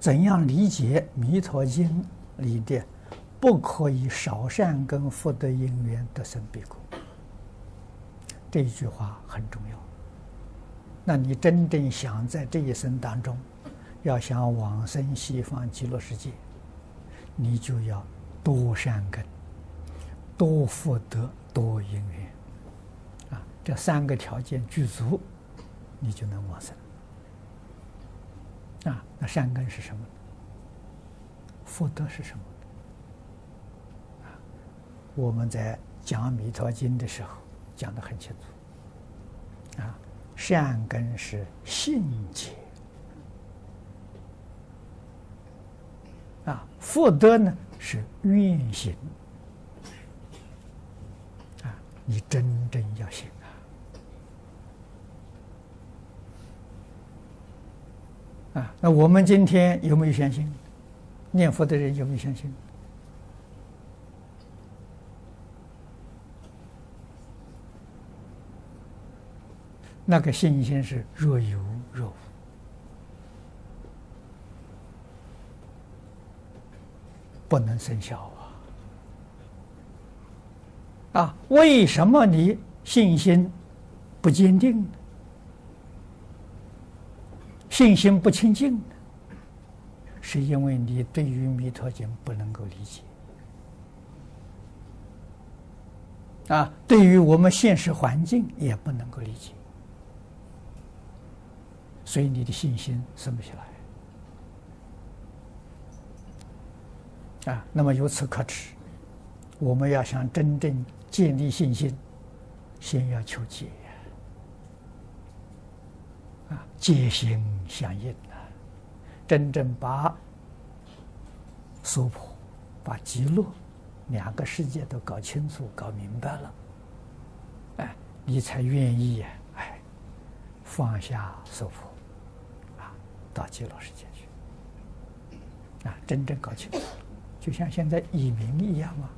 怎样理解《弥陀经》里的“不可以少善根福德因缘得生彼国”这一句话很重要。那你真正想在这一生当中，要想往生西方极乐世界，你就要多善根、多福德、多因缘啊，这三个条件具足，你就能往生。啊，那善根是什么？福德是什么？啊，我们在讲《弥陀经》的时候讲得很清楚。啊，善根是信解。啊，福德呢是愿行。啊，你真正要信。啊，那我们今天有没有相信？念佛的人有没有相信？那个信心是若有若无不能生效啊！啊，为什么你信心不坚定？信心不清净，是因为你对于《弥陀经》不能够理解啊，对于我们现实环境也不能够理解，所以你的信心生不起来啊。那么由此可知，我们要想真正建立信心，先要求解。啊，皆心相应啊！真正把娑婆、把极乐两个世界都搞清楚、搞明白了，哎，你才愿意哎放下娑婆啊，到极乐世界去啊！真正搞清楚，就像现在移民一样嘛，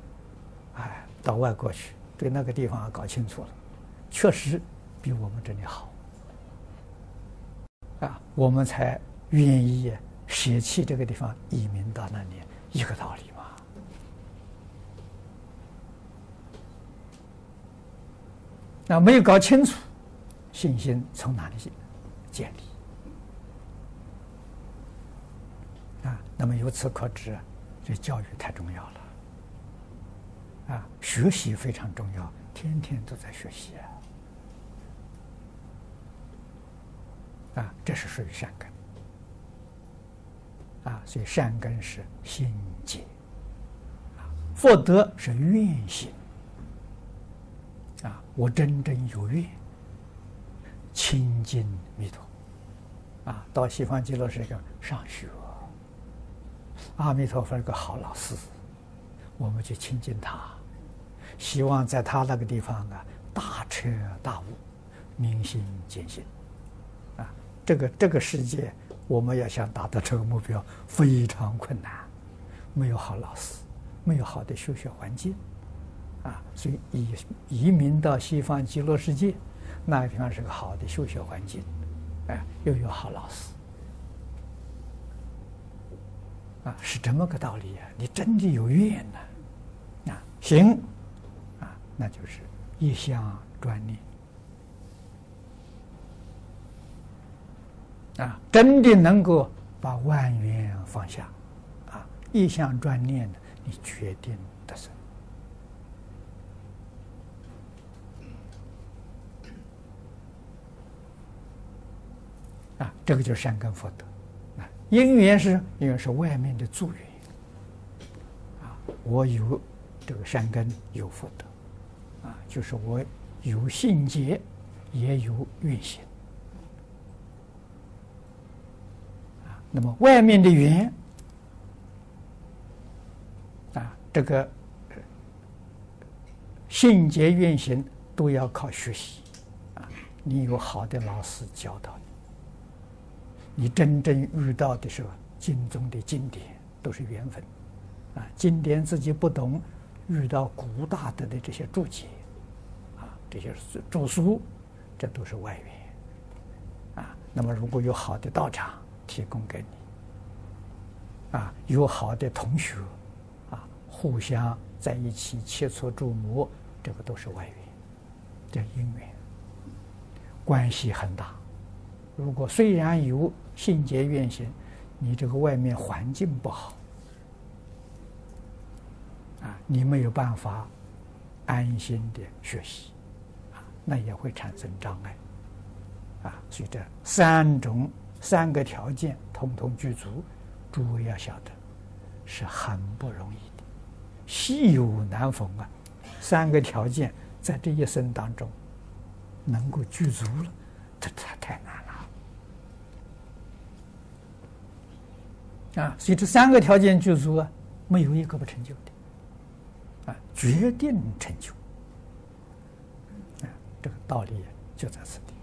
哎，到外国去，对那个地方搞清楚了，确实比我们这里好。啊，我们才愿意舍弃这个地方，移民到那里，一个道理嘛。那没有搞清楚，信心从哪里建立？啊，那么由此可知，这教育太重要了。啊，学习非常重要，天天都在学习啊。啊，这是属于善根。啊，所以善根是心结啊，福德是愿行啊，我真正有愿亲近弥陀。啊，到西方极乐世界上学，阿弥陀佛是个好老师，我们去亲近他，希望在他那个地方啊，大彻大悟，明心见性。这个这个世界，我们要想达到这个目标，非常困难，没有好老师，没有好的修学环境，啊，所以移移民到西方极乐世界，那个地方是个好的修学环境，哎，又有好老师，啊，是这么个道理啊！你真的有愿呢，啊，行，啊，那就是一项专念。啊，真的能够把万缘放下，啊，一向专念的，你决定得生。啊，这个就是善根福德。啊，因缘是因为是外面的助缘。啊，我有这个善根，有福德，啊，就是我有信解，也有愿行。那么外面的缘啊，这个信解愿行都要靠学习啊。你有好的老师教导你，你真正遇到的时候，经中的经典都是缘分啊。经典自己不懂，遇到古大德的这些注解啊，这些着书，这都是外缘啊。那么如果有好的道场，提供给你啊，有好的同学，啊，互相在一起切磋琢磨，这个都是外缘，这因缘关系很大。如果虽然有信结愿行，你这个外面环境不好，啊，你没有办法安心的学习，啊，那也会产生障碍，啊，所以这三种三个条件统统具足，诸位要晓得，是很不容易的，稀有难逢啊！三个条件在这一生当中能够具足了，这太太难了。啊，所以这三个条件具足啊，没有一个不成就的，啊，决定成就，啊，这个道理就在此地。